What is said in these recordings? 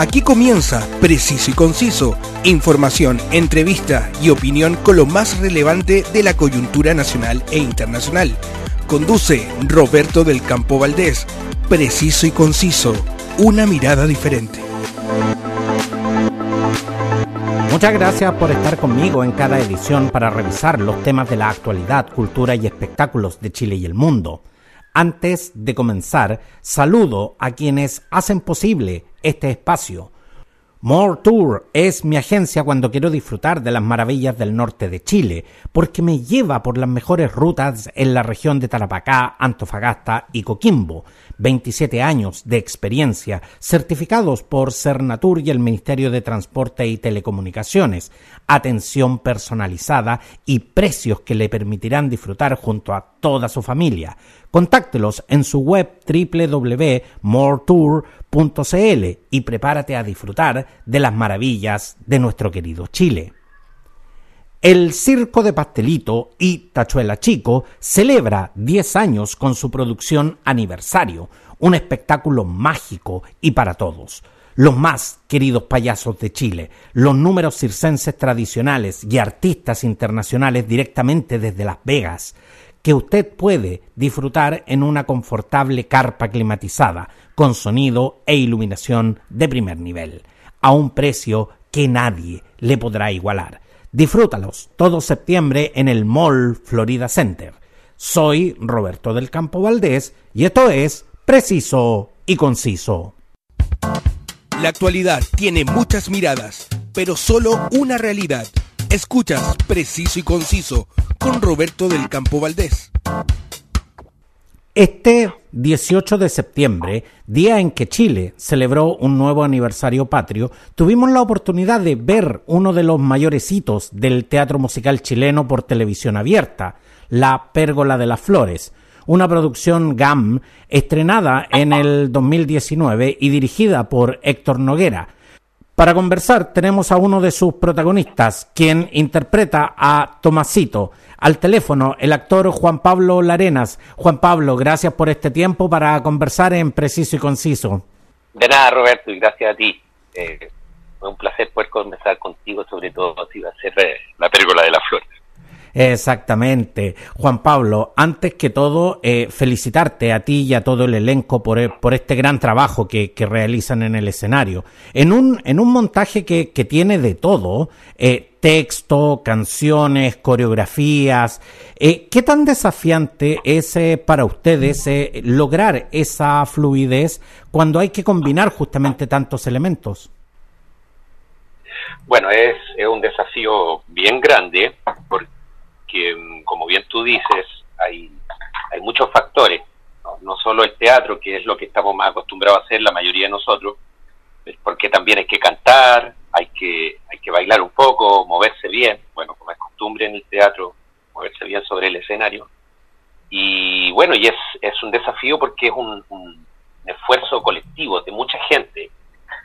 Aquí comienza Preciso y Conciso, información, entrevista y opinión con lo más relevante de la coyuntura nacional e internacional. Conduce Roberto del Campo Valdés. Preciso y Conciso, una mirada diferente. Muchas gracias por estar conmigo en cada edición para revisar los temas de la actualidad, cultura y espectáculos de Chile y el mundo. Antes de comenzar, saludo a quienes hacen posible este espacio. More Tour es mi agencia cuando quiero disfrutar de las maravillas del norte de Chile, porque me lleva por las mejores rutas en la región de Tarapacá, Antofagasta y Coquimbo. 27 años de experiencia, certificados por Cernatur y el Ministerio de Transporte y Telecomunicaciones, atención personalizada y precios que le permitirán disfrutar junto a toda su familia. Contáctelos en su web www.moretour.cl y prepárate a disfrutar de las maravillas de nuestro querido Chile. El Circo de Pastelito y Tachuela Chico celebra 10 años con su producción Aniversario, un espectáculo mágico y para todos. Los más queridos payasos de Chile, los números circenses tradicionales y artistas internacionales directamente desde Las Vegas, que usted puede disfrutar en una confortable carpa climatizada, con sonido e iluminación de primer nivel, a un precio que nadie le podrá igualar. Disfrútalos todo septiembre en el Mall Florida Center. Soy Roberto del Campo Valdés y esto es Preciso y Conciso. La actualidad tiene muchas miradas, pero solo una realidad. Escuchas Preciso y Conciso con Roberto del Campo Valdés. Este 18 de septiembre, día en que Chile celebró un nuevo aniversario patrio, tuvimos la oportunidad de ver uno de los mayores hitos del teatro musical chileno por televisión abierta, La Pérgola de las Flores, una producción GAM estrenada en el 2019 y dirigida por Héctor Noguera, para conversar tenemos a uno de sus protagonistas, quien interpreta a Tomasito. Al teléfono, el actor Juan Pablo Larenas. Juan Pablo, gracias por este tiempo para conversar en preciso y conciso. De nada, Roberto, y gracias a ti. Eh, fue un placer poder conversar contigo, sobre todo si va a ser eh, la pérgola de las flores. Exactamente. Juan Pablo, antes que todo, eh, felicitarte a ti y a todo el elenco por, eh, por este gran trabajo que, que, realizan en el escenario. En un, en un montaje que, que tiene de todo, eh, texto, canciones, coreografías. Eh, ¿Qué tan desafiante es eh, para ustedes eh, lograr esa fluidez cuando hay que combinar justamente tantos elementos? Bueno, es, es un desafío bien grande porque que, mm, como bien tú dices, hay, hay muchos factores, ¿no? ¿no? solo el teatro, que es lo que estamos más acostumbrados a hacer la mayoría de nosotros, porque también hay que cantar, hay que, hay que bailar un poco, moverse bien, bueno, como es costumbre en el teatro, moverse bien sobre el escenario. Y bueno, y es, es un desafío porque es un, un esfuerzo colectivo de mucha gente.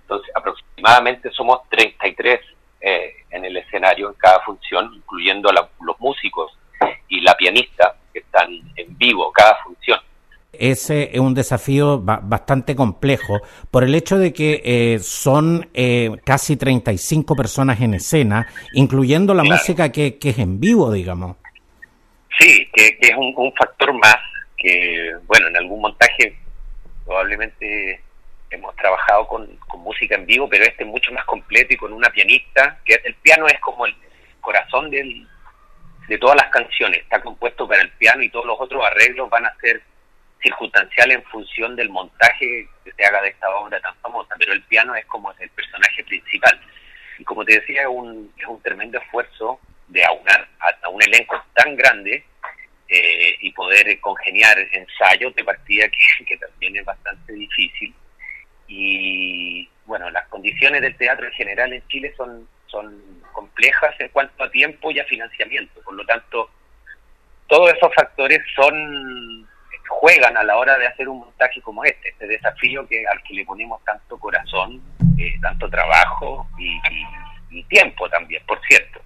Entonces, aproximadamente somos 33 eh, en el escenario, en cada función, incluyendo la, los músicos y la pianista que están en vivo, cada función. Ese es un desafío bastante complejo por el hecho de que eh, son eh, casi 35 personas en escena, incluyendo la claro. música que, que, es en vivo, digamos. Sí, que, que es un, un, factor más que, bueno, en algún montaje probablemente hemos trabajado con, con, música en vivo, pero este es mucho más completo y con una pianista, que el piano es como el corazón del, de todas las canciones, está compuesto para el piano y todos los otros arreglos van a ser circunstanciales en función del montaje que se haga de esta obra tan famosa, pero el piano es como el personaje principal. Y como te decía, es un, es un tremendo esfuerzo de aunar a un elenco tan grande eh, y poder congeniar ensayos de partida que, que también es bastante difícil y bueno, las condiciones del teatro en general en Chile son, son complejas en cuanto a tiempo y a financiamiento, por lo tanto, todos esos factores son juegan a la hora de hacer un montaje como este, este desafío que al que le ponemos tanto corazón, eh, tanto trabajo y, y, y tiempo también, por cierto.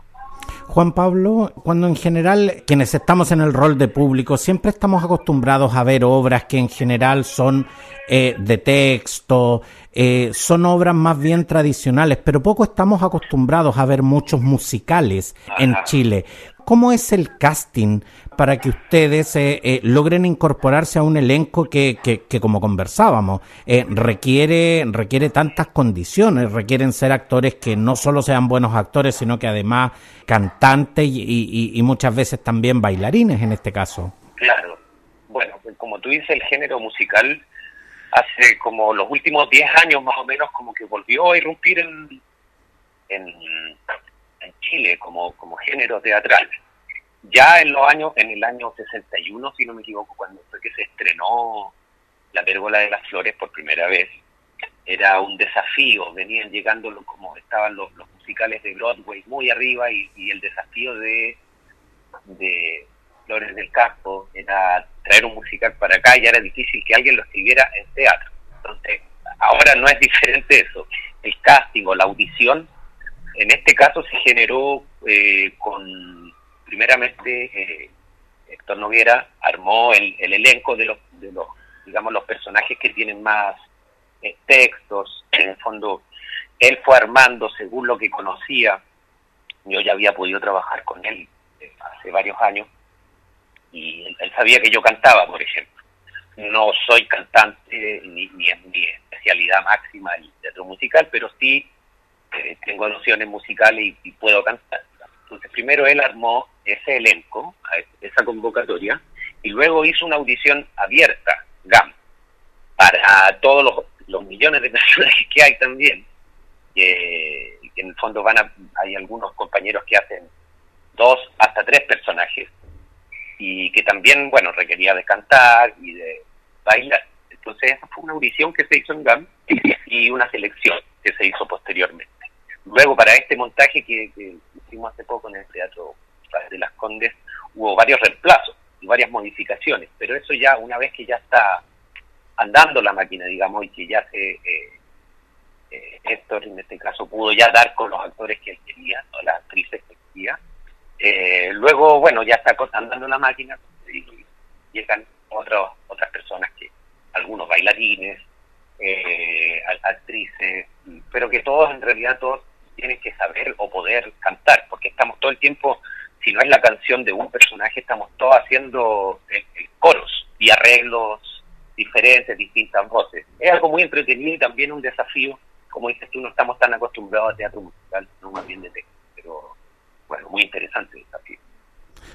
Juan Pablo, cuando en general quienes estamos en el rol de público siempre estamos acostumbrados a ver obras que en general son eh, de texto, eh, son obras más bien tradicionales, pero poco estamos acostumbrados a ver muchos musicales en Chile. ¿Cómo es el casting para que ustedes eh, eh, logren incorporarse a un elenco que, que, como conversábamos, eh, requiere, requiere tantas condiciones, requieren ser actores que no solo sean buenos actores, sino que además cantantes y, y, muchas veces también bailarines en este caso? Claro. Bueno, pues como tú dices, el género musical hace como los últimos 10 años más o menos como que volvió a irrumpir en, en, en Chile como, como género teatral ya en los años, en el año 61, si no me equivoco, cuando fue que se estrenó La Pérgola de las Flores por primera vez, era un desafío, venían llegando como estaban los, musicales de Broadway muy arriba y, el desafío de, de Flores del Campo era traer un musical para acá y era difícil que alguien lo escribiera en teatro. Entonces, ahora no es diferente eso. El casting o la audición, en este caso se generó eh, con primeramente eh, Héctor Noguera armó el, elenco de los, digamos, los personajes que tienen más eh, textos. En el fondo, él fue armando según lo que conocía. Yo ya había podido trabajar con él eh, hace varios años y él, sabía que yo cantaba, por ejemplo. No soy cantante ni, ni en mi especialidad máxima el teatro musical, pero sí eh, tengo nociones musicales y puedo cantar. Entonces, primero él armó ese elenco, esa convocatoria, y luego hizo una audición abierta, GAM, para todos los, millones de personajes que hay también, que, en el fondo van a, hay algunos compañeros que hacen dos hasta tres personajes, y que también, bueno, requería de cantar y de bailar. Entonces, esa fue una audición que se hizo en GAM y una selección que se hizo posteriormente. Luego, para este montaje que, hicimos hace poco en el Teatro de las Condes, hubo varios reemplazos y varias modificaciones, pero eso ya, una vez que ya está andando la máquina, digamos, y que ya se... Eh, eh, Héctor, en este caso, pudo ya dar con los actores que él quería, o las actrices que quería. Eh, luego, bueno, ya está andando la máquina y llegan otros, otras personas que, algunos bailarines, actrices, pero que todos, en realidad, todos tienes que saber o poder cantar, porque estamos todo el tiempo, si no es la canción de un personaje, estamos todos haciendo coros y arreglos diferentes, distintas voces. Es algo muy entretenido y también un desafío, como dices tú, no estamos tan acostumbrados a teatro musical, no más bien de texto, pero bueno, muy interesante el desafío.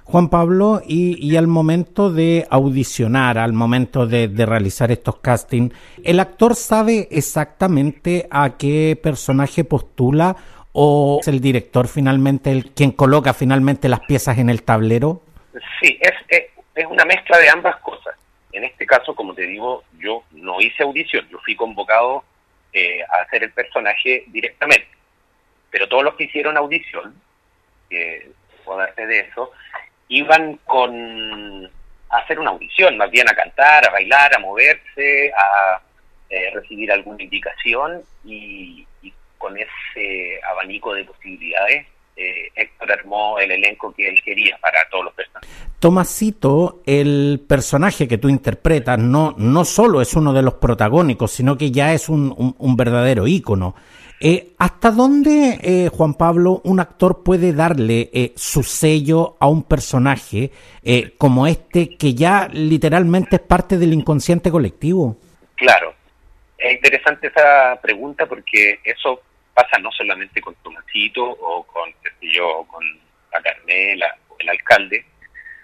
Juan Pablo, y, al momento de audicionar, al momento de, realizar estos castings, ¿el actor sabe exactamente a qué personaje postula o es el director finalmente el quien coloca finalmente las piezas en el tablero? Sí, es, es, una mezcla de ambas cosas. En este caso, como te digo, yo no hice audición, yo fui convocado eh, a hacer el personaje directamente. Pero todos los que hicieron audición, eh, puedo darte de eso, iban con a hacer una audición, más bien a cantar, a bailar, a moverse, a eh, recibir alguna indicación y, con ese abanico de posibilidades eh, Héctor armó el elenco que él quería para todos los personajes. Tomasito, el personaje que tú interpretas, no, no solo es uno de los protagónicos, sino que ya es un, un verdadero ícono. Eh, ¿Hasta dónde, eh, Juan Pablo, un actor puede darle eh, su sello a un personaje como este que ya literalmente es parte del inconsciente colectivo? Claro, es interesante esa pregunta porque eso pasa no solamente con Tomasito o con, yo, con la Carmela o el alcalde,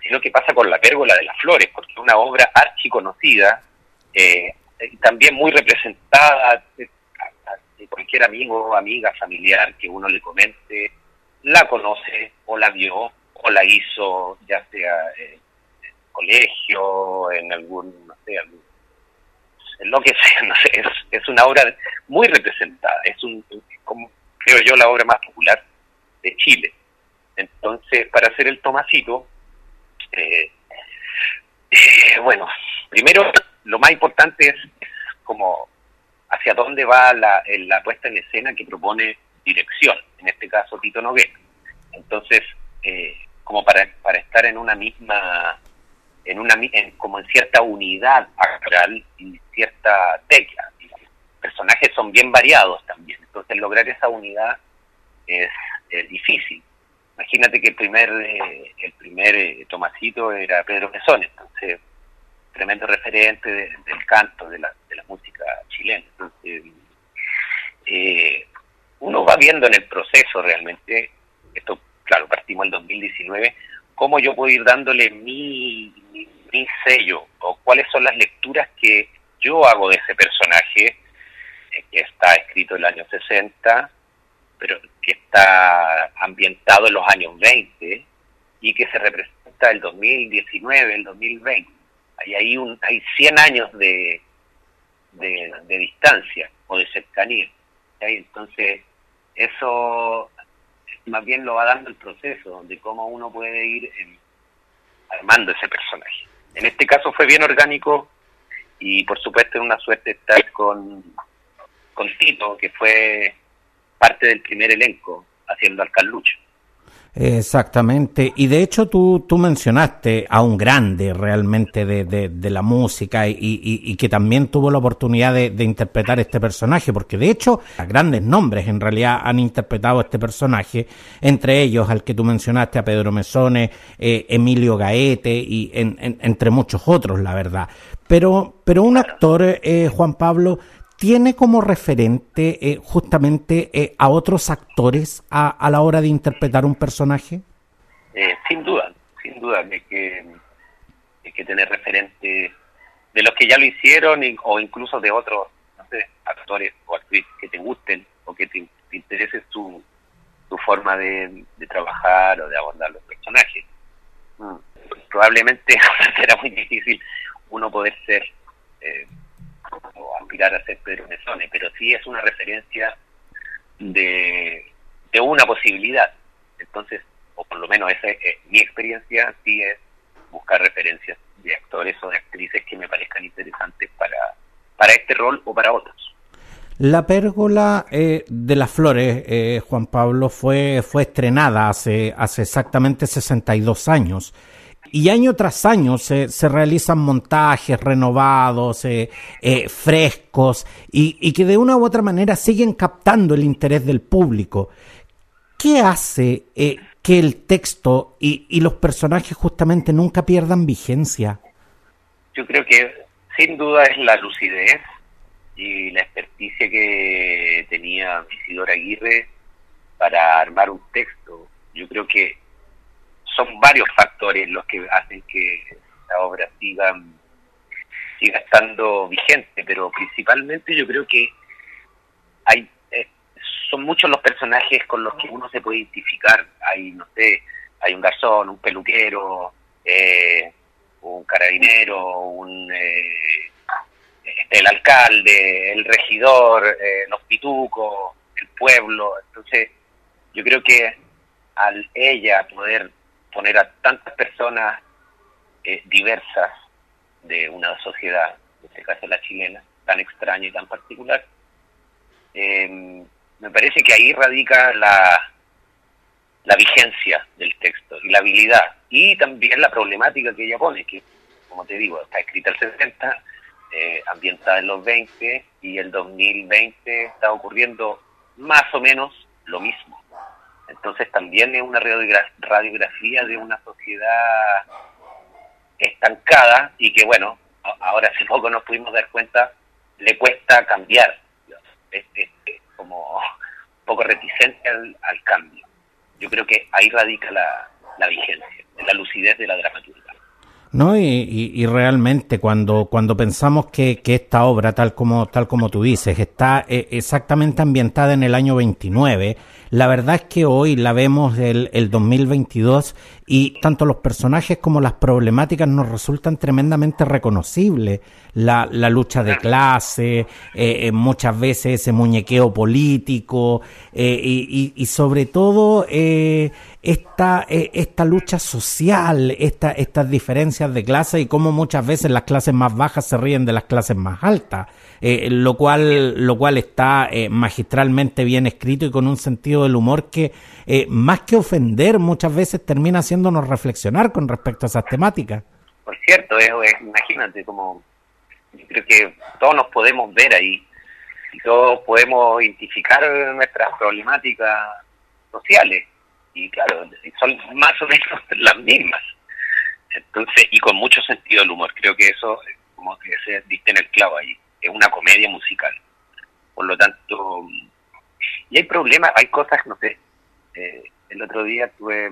sino que pasa con la pérgola de las flores, porque es una obra archiconocida, eh, también muy representada cualquier amigo, amiga, familiar que uno le comente, la conoce o la vio o la hizo, ya sea en el colegio, en algún, no sé, en lo que sea, no sé, es, es una obra muy representada, es un, como creo yo, la obra más popular de Chile. Entonces, para hacer el Tomasito, eh, eh, bueno, primero lo más importante es como hacia dónde va la, la puesta en escena que propone dirección, en este caso Tito Noguera. Entonces, eh, como para, para estar en una misma, en una como en cierta unidad actoral y cierta tecla. Personajes son bien variados también, entonces lograr esa unidad es, difícil. Imagínate que el primer, eh, el primer eh, Tomasito era Pedro Mesón, entonces tremendo referente del canto, de la, de la música chilena. Entonces, eh, uno va viendo en el proceso realmente, esto, claro, partimos el 2019, cómo yo puedo ir dándole mi, mi, sello o cuáles son las lecturas que yo hago de ese personaje, que está escrito en el año 60, pero que está ambientado en los años 20 y que se representa el 2019, el 2020. Hay, hay, un, hay 100 años de, de, de distancia o de cercanía. Entonces, eso más bien lo va dando el proceso de cómo uno puede ir em, armando ese personaje. En este caso fue bien orgánico y por supuesto es una suerte estar con, con Tito, que fue parte del primer elenco haciendo al Carlucho. Exactamente, y de hecho tú, tú mencionaste a un grande realmente de, de, la música y, y, que también tuvo la oportunidad de, interpretar este personaje, porque de hecho grandes nombres en realidad han interpretado este personaje, entre ellos al que tú mencionaste, a Pedro Mesone, eh, Emilio Gaete y entre muchos otros, la verdad. Pero, pero un actor, eh, Juan Pablo, tiene como referente eh, justamente eh, a otros actores a, la hora de interpretar un personaje? Eh, sin duda, sin duda, hay que, hay que tener referente de los que ya lo hicieron o incluso de otros no sé, actores o actrices que te gusten o que te, interese su, su forma de, trabajar o de abordar los personajes. Mm. Probablemente será muy difícil uno poder ser o aspirar a ser Pedro Mesone, pero sí es una referencia de, una posibilidad. Entonces, o por lo menos esa es, mi experiencia, sí es buscar referencias de actores o de actrices que me parezcan interesantes para, para este rol o para otros. La pérgola eh, de las flores, eh, Juan Pablo, fue, fue estrenada hace, hace exactamente 62 años y año tras año se, se realizan montajes renovados, eh, eh, frescos, y, que de una u otra manera siguen captando el interés del público. ¿Qué hace eh, que el texto y, y los personajes justamente nunca pierdan vigencia? Yo creo que sin duda es la lucidez y la experticia que tenía Isidora Aguirre para armar un texto. Yo creo que son varios factores los que hacen que la obra siga, siga estando vigente, pero principalmente yo creo que hay eh, son muchos los personajes con los que uno se puede identificar. Hay, no sé, hay un garzón, un peluquero, eh, un carabinero, un eh, este, el alcalde, el regidor, los pitucos, el pueblo. Entonces, yo creo que al ella poder poner a tantas personas eh, diversas de una sociedad, en este caso la chilena, tan extraña y tan particular, em, me parece que ahí radica la, vigencia del texto y la habilidad y también la problemática que ella pone, que como te digo, está escrita el 60, eh, ambientada en los 20 y el 2020 está ocurriendo más o menos lo mismo. Entonces también es una radiografía de una sociedad estancada y que, bueno, ahora hace poco nos pudimos dar cuenta, le cuesta cambiar. Es, como un poco reticente al, cambio. Yo creo que ahí radica la, la vigencia, la lucidez de la dramaturgia. ¿no? Y, y, realmente cuando, cuando pensamos que, que, esta obra, tal como, tal como tú dices, está eh, exactamente ambientada en el año 29, la verdad es que hoy la vemos el, el 2022 y tanto los personajes como las problemáticas nos resultan tremendamente reconocibles. La, la lucha de clase, eh, eh muchas veces ese muñequeo político eh, y, y, sobre todo eh, esta, esta lucha social, esta, estas diferencias de clase y cómo muchas veces las clases más bajas se ríen de las clases más altas, lo, cual, lo cual está magistralmente bien escrito y con un sentido del humor que más que ofender muchas veces termina haciéndonos reflexionar con respecto a esas temáticas. Por cierto, imagínate como creo que todos nos podemos ver ahí y todos podemos identificar nuestras problemáticas sociales y claro, son más o menos las mismas. Entonces, y con mucho sentido del humor, creo que eso, como que se diste en el clavo ahí, es una comedia musical. Por lo tanto, y hay problemas, hay cosas, no sé, eh, el otro día tuve,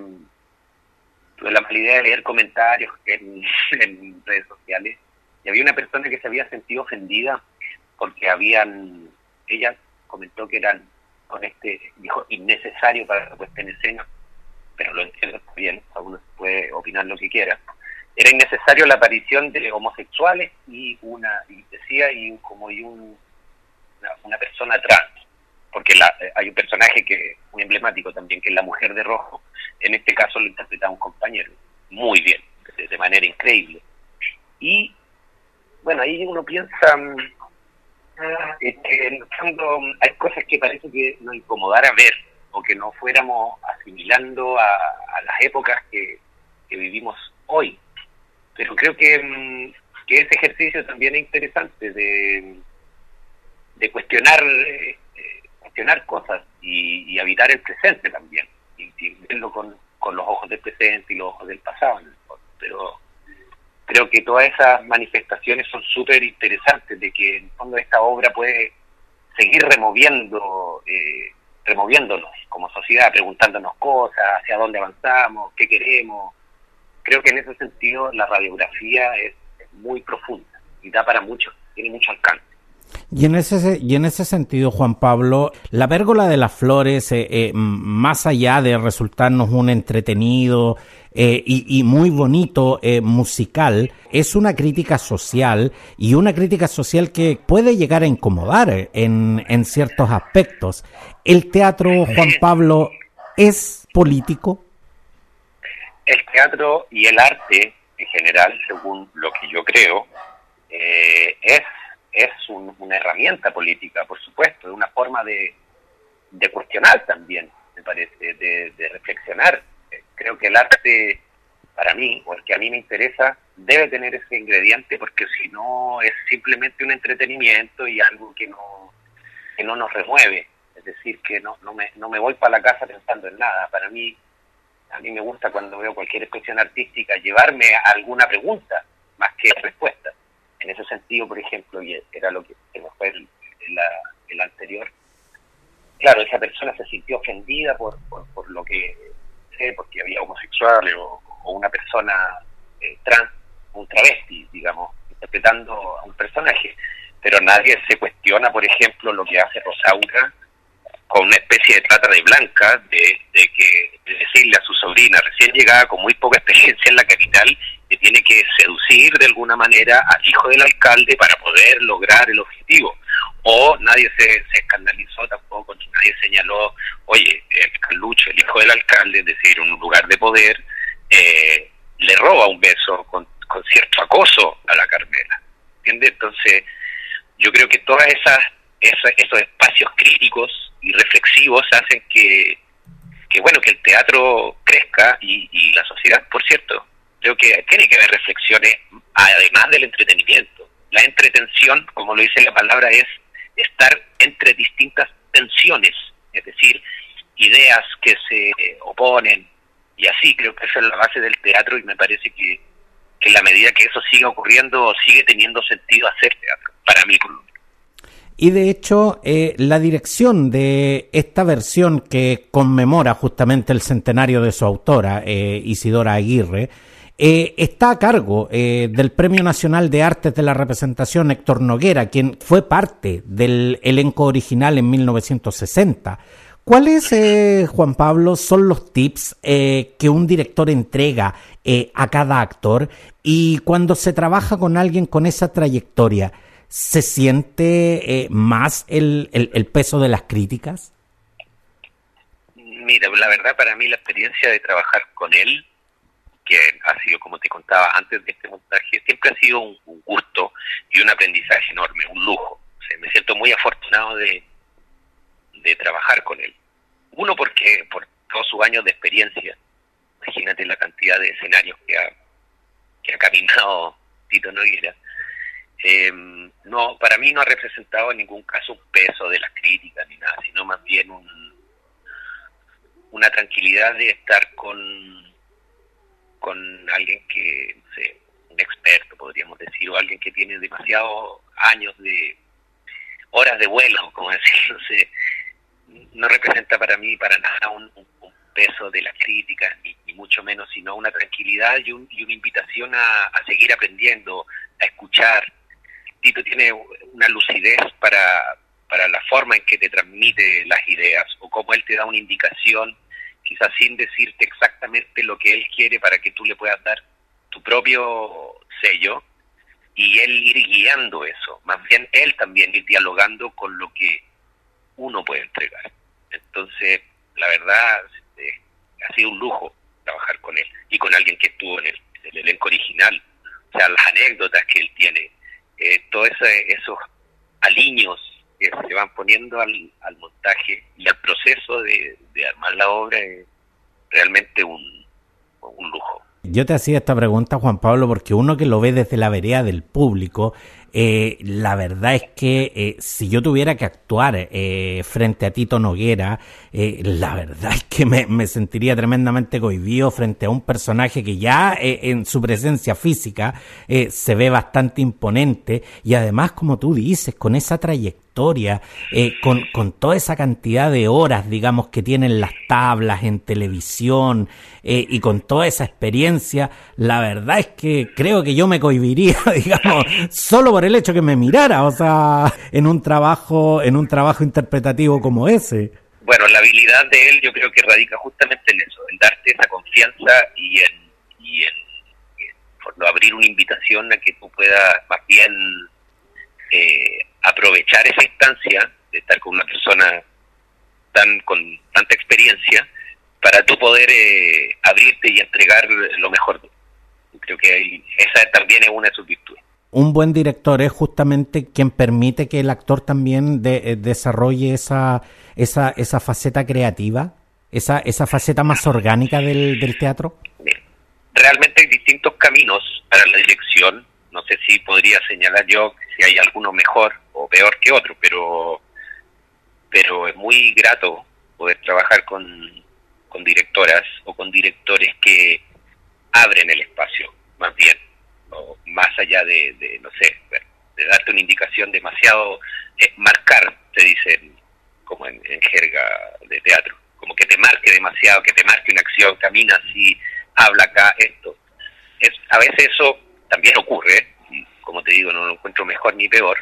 tuve la mala idea de leer comentarios en, redes sociales y había una persona que se había sentido ofendida porque habían, ella comentó que eran con este, dijo, innecesario para la puesta en escena, pero lo entiendo bien, uno puede opinar lo que quiera. Era innecesario la aparición de homosexuales y una, y decía, y como y un, una, persona trans, porque la, hay un personaje que muy emblemático también, que es la mujer de rojo, en este caso lo interpreta un compañero, muy bien, de, manera increíble. Y bueno, ahí uno piensa, mm, es que en fondo hay cosas que parece que nos incomodara ver o que no fuéramos asimilando a, las épocas que, vivimos hoy. Pero creo que, mm, que, ese ejercicio también es interesante de, de cuestionar eh, cuestionar cosas y, habitar el presente también y, verlo con, con los ojos del presente y los ojos del pasado. Pero creo que todas esas manifestaciones son súper interesantes, de que en el fondo esta obra puede seguir removiendo, eh, removiéndonos como sociedad, preguntándonos cosas, hacia dónde avanzamos, qué queremos. Creo que en ese sentido la radiografía es, muy profunda y da para mucho, tiene mucho alcance. Y en ese y en ese sentido, Juan Pablo, la vérgola de las flores, eh, eh, más allá de resultarnos un entretenido eh, y, muy bonito eh, musical, es una crítica social y una crítica social que puede llegar a incomodar en, en ciertos aspectos. ¿El teatro, Juan Pablo, es político? El teatro y el arte en general, según lo que yo creo, eh, es, es una herramienta política, por supuesto, es una forma de, de cuestionar también, me parece, de, de reflexionar creo que el arte, para mí, o el que a mí me interesa, debe tener ese ingrediente porque si no es simplemente un entretenimiento y algo que no, que no nos remueve. Es decir, que no, no, me, no me voy para la casa pensando en nada. Para mí, a mí me gusta cuando veo cualquier expresión artística llevarme a alguna pregunta más que respuesta. En ese sentido, por ejemplo, y era lo que, me fue el, el, anterior, claro, esa persona se sintió ofendida por, por lo que porque había homosexuales o, una persona eh, trans, un travesti, digamos, interpretando a un personaje. Pero nadie se cuestiona, por ejemplo, lo que hace Rosaura con una especie de trata de blanca, de, que decirle a su sobrina recién llegada con muy poca experiencia en la capital que tiene que seducir de alguna manera al hijo del alcalde para poder lograr el objetivo. O nadie se, se escandalizó tampoco, nadie señaló, oye, el Carlucho, el hijo del alcalde, es decir, un lugar de poder, eh, le roba un beso con, con cierto acoso a la Carmela. ¿Entiendes? Entonces, yo creo que todas esas, esos espacios críticos y reflexivos hacen que, que bueno, que el teatro crezca y, y la sociedad, por cierto, creo que tiene que haber reflexiones además del entretenimiento. La entretención, como lo dice la palabra, es estar entre distintas tensiones, es decir, ideas que se oponen, y así creo que esa es la base del teatro y me parece que, que en la medida que eso siga ocurriendo, sigue teniendo sentido hacer teatro, para mí y de hecho, eh, la dirección de esta versión que conmemora justamente el centenario de su autora, eh, Isidora Aguirre, eh, está a cargo del Premio Nacional de Artes de la Representación Héctor Noguera, quien fue parte del elenco original en 1960. ¿Cuáles, Juan Pablo, son los tips que un director entrega a cada actor y cuando se trabaja con alguien con esa trayectoria? Se siente eh, más el, el, peso de las críticas? Mira, la verdad para mí la experiencia de trabajar con él, que ha sido, como te contaba antes de este montaje, siempre ha sido un, gusto y un aprendizaje enorme, un lujo. me siento muy afortunado de, de trabajar con él. Uno porque por todos sus años de experiencia, imagínate la cantidad de escenarios que ha, que ha caminado Tito Noguera. Eh, no, para mí no ha representado en ningún caso un peso de las críticas ni nada, sino más bien un, una tranquilidad de estar con, con alguien que, no sé, un experto podríamos decir, o alguien que tiene demasiados años de horas de vuelo, como decir, no representa para mí para nada un, peso de las críticas, ni, mucho menos, sino una tranquilidad y, y una invitación a, seguir aprendiendo, a escuchar. Tito tiene una lucidez para, para la forma en que te transmite las ideas o cómo él te da una indicación, quizás sin decirte exactamente lo que él quiere para que tú le puedas dar tu propio sello y él ir guiando eso, más bien él también ir dialogando con lo que uno puede entregar. Entonces, la verdad, ha sido un lujo trabajar con él y con alguien que estuvo en el, elenco original. O sea, las anécdotas que él tiene, eh, todos esos aliños que se van poniendo al, montaje y al proceso de, armar la obra es realmente un, un lujo. Yo te hacía esta pregunta, Juan Pablo, porque uno que lo ve desde la vereda del público, eh, la verdad es que eh, si yo tuviera que actuar eh, frente a Tito Noguera, la verdad es que me, sentiría tremendamente cohibido frente a un personaje que ya en su presencia física se ve bastante imponente y además, como tú dices, con esa trayectoria, con, con toda esa cantidad de horas, digamos, que tienen las tablas en televisión y con toda esa experiencia, la verdad es que creo que yo me cohibiría, digamos, solo por el hecho que me mirara, o sea, en un trabajo, en un trabajo interpretativo como ese. Bueno, la habilidad de él yo creo que radica justamente en eso, en darte esa confianza y en, y en, abrir una invitación a que tú puedas más bien eh, aprovechar esa instancia de estar con una persona tan con tanta experiencia para tú poder eh, abrirte y entregar lo mejor. Creo que esa también es una de sus virtudes un buen director es justamente quien permite que el actor también eh, desarrolle esa, esa, esa faceta creativa, esa, esa faceta más orgánica del, del teatro. Realmente hay distintos caminos para la dirección. No sé si podría señalar yo si hay alguno mejor o peor que otro, pero, pero es muy grato poder trabajar con, con directoras o con directores que abren el espacio, más bien más allá de, no sé, de darte una indicación demasiado, es marcar, se dice como en, jerga de teatro, como que te marque demasiado, que te marque una acción, camina así, habla acá, esto. Es, a veces eso también ocurre, como te digo, no lo encuentro mejor ni peor,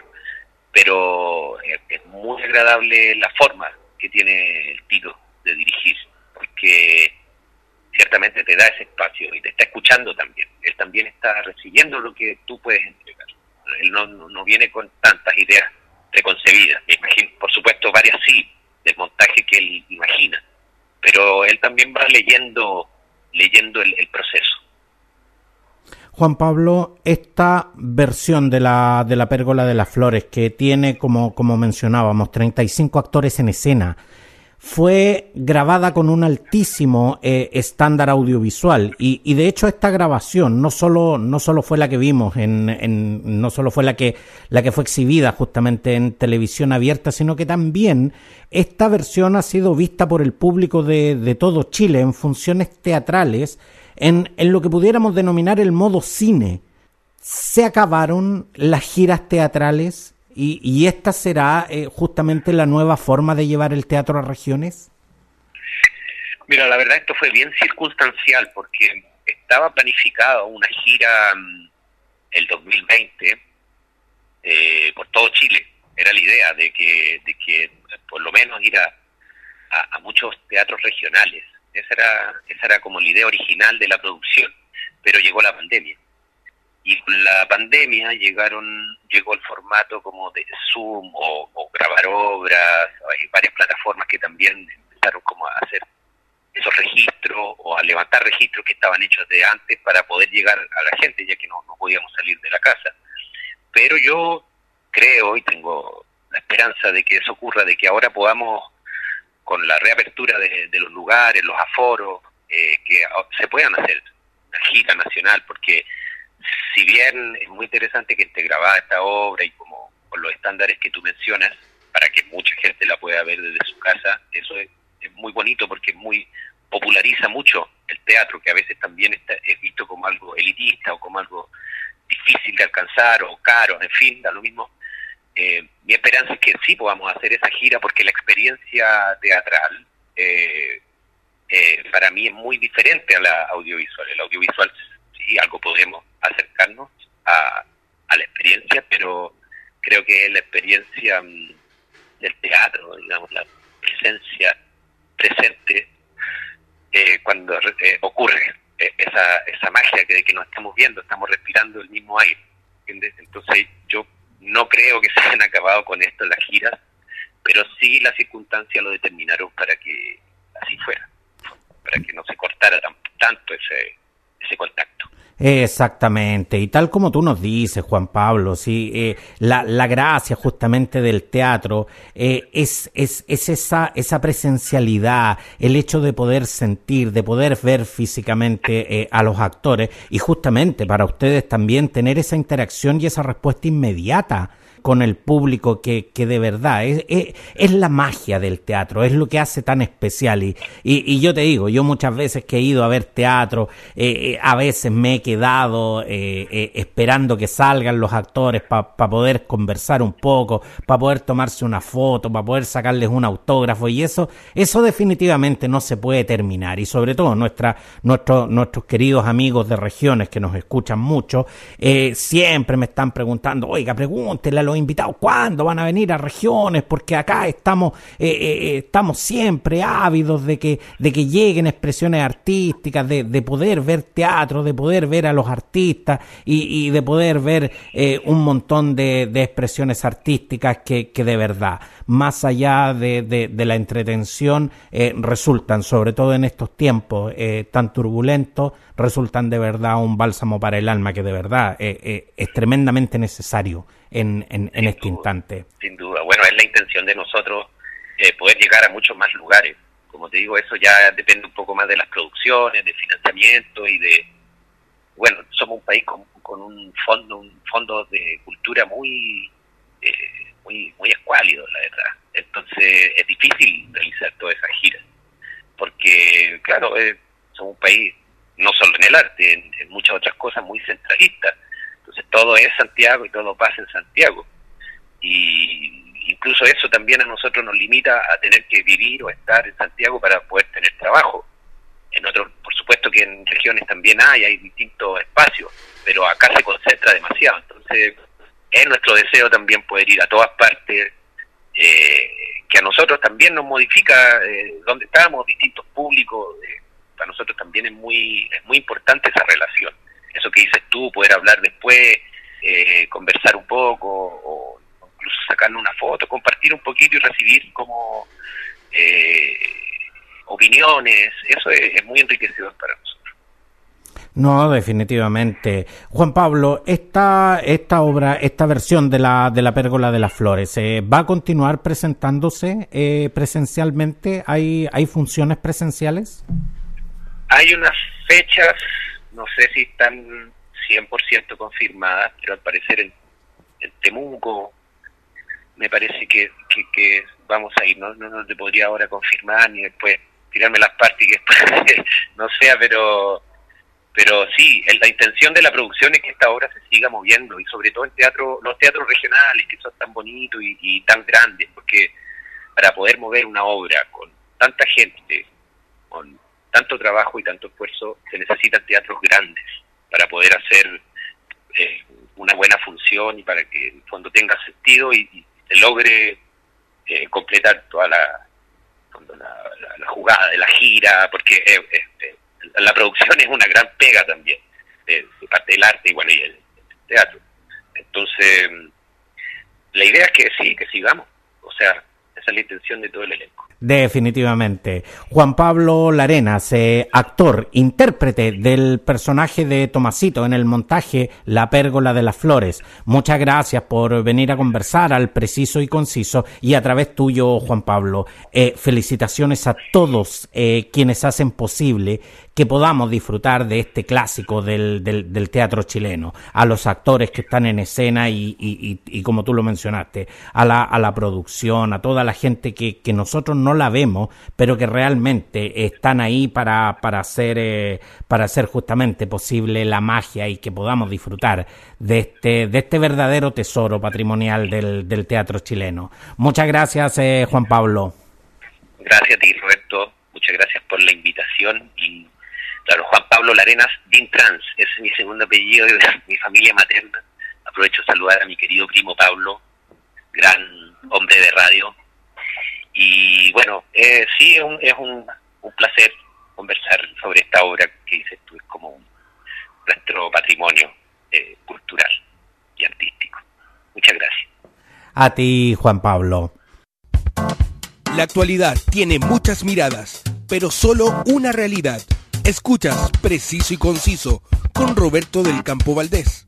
pero es, muy agradable la forma que tiene el Tito de dirigir, porque ciertamente te da ese espacio y te está escuchando también. Él también está recibiendo lo que tú puedes entregar. Él no, no, viene con tantas ideas preconcebidas. Imagino, por supuesto, varias sí, del montaje que él imagina, pero él también va leyendo, leyendo el, el proceso. Juan Pablo, esta versión de la, de la Pérgola de las Flores, que tiene, como, como mencionábamos, 35 actores en escena, fue grabada con un altísimo eh, estándar audiovisual. Y, y, de hecho esta grabación no solo no solo fue la que vimos en, en, no solo fue la que la que fue exhibida justamente en televisión abierta sino que también esta versión ha sido vista por el público de, de todo Chile en funciones teatrales en, en lo que pudiéramos denominar el modo cine. Se acabaron las giras teatrales ¿Y, esta será eh, justamente la nueva forma de llevar el teatro a regiones? Mira, la verdad esto fue bien circunstancial porque estaba planificada una gira mm, el 2020 eh, por todo Chile. Era la idea de que, de que por lo menos ir a, a, muchos teatros regionales. Esa era, esa era como la idea original de la producción, pero llegó la pandemia y con la pandemia llegaron llegó el formato como de Zoom o, grabar obras hay varias plataformas que también empezaron como a hacer esos registros o a levantar registros que estaban hechos de antes para poder llegar a la gente, ya que no, no podíamos salir de la casa. Pero yo creo y tengo la esperanza de que eso ocurra, de que ahora podamos, con la reapertura de, los lugares, los aforos, eh, que se puedan hacer una gira nacional, porque si bien es muy interesante que esté grabada esta obra y como con los estándares que tú mencionas, para que mucha gente la pueda ver desde su casa, eso es, muy bonito porque muy populariza mucho el teatro, que a veces también está, es visto como algo elitista o como algo difícil de alcanzar o caro, en fin, da lo mismo. Eh, mi esperanza es que sí podamos hacer esa gira porque la experiencia teatral eh, eh, para mí es muy diferente a la audiovisual. El audiovisual sí algo podemos acercarnos a, la experiencia, pero creo que es la experiencia mm, del teatro, digamos, la presencia presente cuando ocurre esa, esa magia que, nos estamos viendo, estamos respirando el mismo aire. Entonces yo no creo que se hayan acabado con esto las giras, pero sí las circunstancias lo determinaron para que así fuera, para que no se cortara tanto ese, ese contacto. Exactamente, y tal como tú nos dices, Juan Pablo, sí, eh, la, la, gracia justamente del teatro eh, es, es, es esa, esa presencialidad, el hecho de poder sentir, de poder ver físicamente eh, a los actores y justamente para ustedes también tener esa interacción y esa respuesta inmediata con el público que, que de verdad es, es, la magia del teatro, es lo que hace tan especial. Y, y, yo te digo, yo muchas veces que he ido a ver teatro, eh, eh, a veces me he quedado eh, esperando que salgan los actores para poder conversar un poco, para poder tomarse una foto, para poder sacarles un autógrafo y eso, eso definitivamente no se puede terminar. Y sobre todo nuestra, nuestro, nuestros queridos amigos de regiones que nos escuchan mucho, siempre me están preguntando, oiga, pregúntele a los invitados, ¿cuándo van a venir a regiones? Porque acá estamos, eh, eh, eh, estamos siempre ávidos de que, de que lleguen expresiones artísticas, de, de poder ver teatro, de poder ver a los artistas y, de poder ver un montón de, de expresiones artísticas que, que, de verdad, más allá de, de, la entretención, resultan, sobre todo en estos tiempos tan turbulentos, resultan de verdad un bálsamo para el alma que de verdad es tremendamente necesario en, en, este instante. Sin duda. Bueno, es la intención de nosotros eh, poder llegar a muchos más lugares. Como te digo, eso ya depende un poco más de las producciones, de financiamiento y de... Bueno, somos un país con, con un fondo un fondo de cultura muy eh, muy muy escuálido, la verdad. Entonces es difícil realizar todas esas giras. Porque, claro, eh, somos un país, no solo en el arte, en muchas otras cosas, muy centralista entonces todo es Santiago y todo pasa en Santiago. Y incluso eso también a nosotros nos limita a tener que vivir o estar en Santiago para poder tener trabajo. En otros, por supuesto que en regiones también hay, hay distintos espacios, pero acá se concentra demasiado. Entonces es nuestro deseo también poder ir a todas partes, eh, que a nosotros también nos modifica eh, donde estamos, distintos públicos. Eh, para nosotros también es muy, es muy importante esa relación eso que dices tú, poder hablar después, eh, conversar un poco o incluso sacarle una foto, compartir un poquito y recibir como eh, opiniones, eso es, muy enriquecedor para nosotros. No, definitivamente. Juan Pablo, esta, esta obra, esta versión de la, de la Pérgola de las Flores, eh, ¿va a continuar presentándose presencialmente? ¿Hay, ¿Hay funciones presenciales? Hay unas fechas no sé si están 100% confirmadas, pero al parecer en, Temuco me parece que, que, vamos a ir, no, no, te podría ahora confirmar ni después tirarme las partes y que no sea, pero pero sí, la intención de la producción es que esta obra se siga moviendo y sobre todo en teatro, los teatros regionales que son tan bonitos y, y tan grandes, porque para poder mover una obra con tanta gente, con tanto trabajo y tanto esfuerzo, se necesitan teatros grandes para poder hacer eh, una buena función y para que el fondo tenga sentido y, se logre eh, completar toda la, la, jugada de la gira, porque eh, la producción es una gran pega también, de, parte del arte igual y el teatro. Entonces, la idea es que sí, que sigamos, o sea, esa es la intención de todo el elenco. Definitivamente. Juan Pablo Larenas, eh, actor, intérprete del personaje de Tomasito en el montaje La Pérgola de las Flores. Muchas gracias por venir a conversar al preciso y conciso y a través tuyo, Juan Pablo. Eh, felicitaciones a todos eh, quienes hacen posible que podamos disfrutar de este clásico del, del, teatro chileno, a los actores que están en escena y, y, como tú lo mencionaste, a la, a la producción, a toda la gente que, que nosotros no la vemos, pero que realmente están ahí para, para, hacer, eh, para hacer justamente posible la magia y que podamos disfrutar de este, de este verdadero tesoro patrimonial del, del teatro chileno. Muchas gracias, eh, Juan Pablo. Gracias a ti, Roberto. Muchas gracias por la invitación y Claro, Juan Pablo Larenas Dintrans, ese es mi segundo apellido de mi familia materna. Aprovecho de saludar a mi querido primo Pablo, gran hombre de radio. Y bueno, eh, sí, es, un, es un, placer conversar sobre esta obra que dices tú, es como nuestro patrimonio eh, cultural y artístico. Muchas gracias. A ti, Juan Pablo. La actualidad tiene muchas miradas, pero solo una realidad Escuchas Preciso y Conciso con Roberto del Campo Valdés.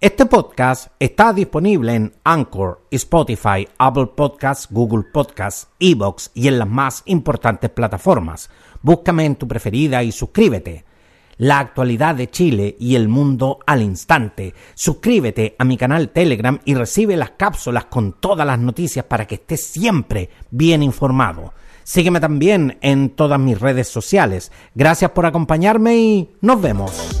Este podcast está disponible en Anchor, Spotify, Apple Podcasts, Google Podcasts, Evox y en las más importantes plataformas. Búscame en tu preferida y suscríbete. La actualidad de Chile y el mundo al instante. Suscríbete a mi canal Telegram y recibe las cápsulas con todas las noticias para que estés siempre bien informado. Sígueme también en todas mis redes sociales. Gracias por acompañarme y nos vemos